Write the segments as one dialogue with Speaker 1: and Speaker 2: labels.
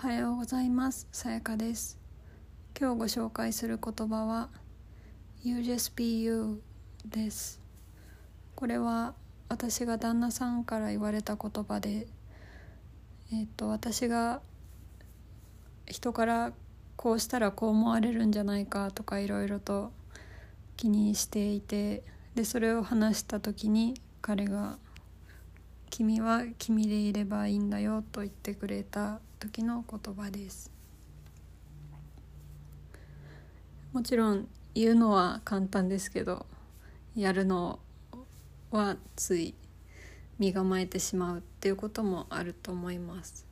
Speaker 1: はようございます。さやかです。今日ご紹介する言葉は You just be you です。これは私が旦那さんから言われた言葉でえっ、と私が人からこうしたらこう思われるんじゃないかとかいろいろと気にしていてでそれを話した時に彼が「君は君でいればいいんだよ」と言ってくれた時の言葉です。もちろん言うのは簡単ですけどやるのはつい身構えてしまうっていうこともあると思います。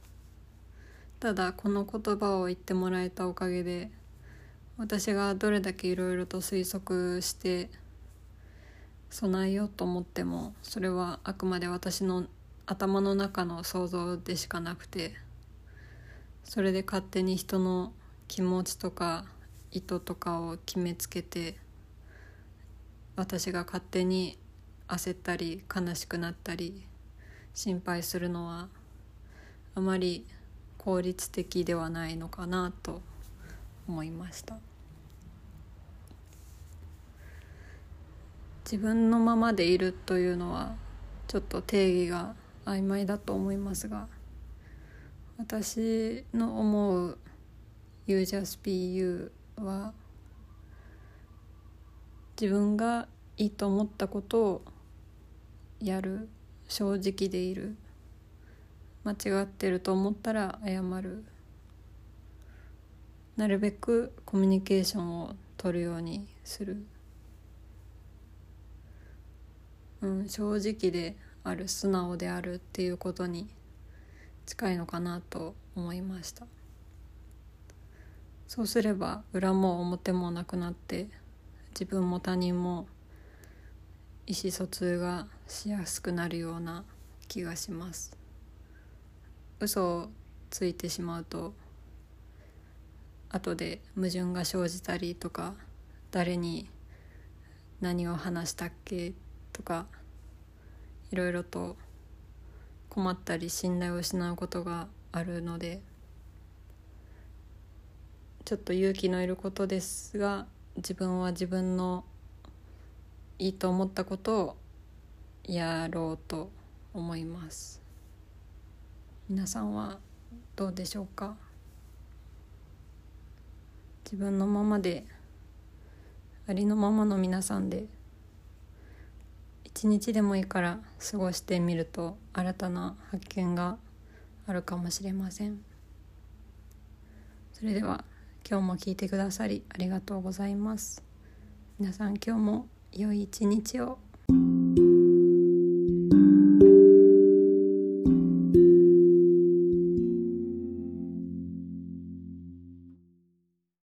Speaker 1: ただこの言葉を言ってもらえたおかげで私がどれだけいろいろと推測して備えようと思ってもそれはあくまで私の頭の中の想像でしかなくてそれで勝手に人の気持ちとか意図とかを決めつけて私が勝手に焦ったり悲しくなったり心配するのはあまり効率的ではないのかなと思いました。自分のままでいるというのはちょっと定義が曖昧だと思いますが私の思う「You just be you」は自分がいいと思ったことをやる正直でいる。間違ってると思ったら謝る。なるべくコミュニケーションを取るようにする、うん、正直である素直であるっていうことに近いのかなと思いました。そうすれば裏も表もなくなって自分も他人も意思疎通がしやすくなるような気がします。嘘をついてしまうと後で矛盾が生じたりとか誰に何を話したっけとかいろいろと困ったり信頼を失うことがあるのでちょっと勇気のいることですが自分は自分のいいと思ったことをやろうと思います。皆さんはどうでしょうか？自分のままでありのままの皆さんで一日でもいいから過ごしてみると新たな発見があるかもしれません。それでは今日も聞いてくださりありがとうございます。皆さん今日も良い一日を。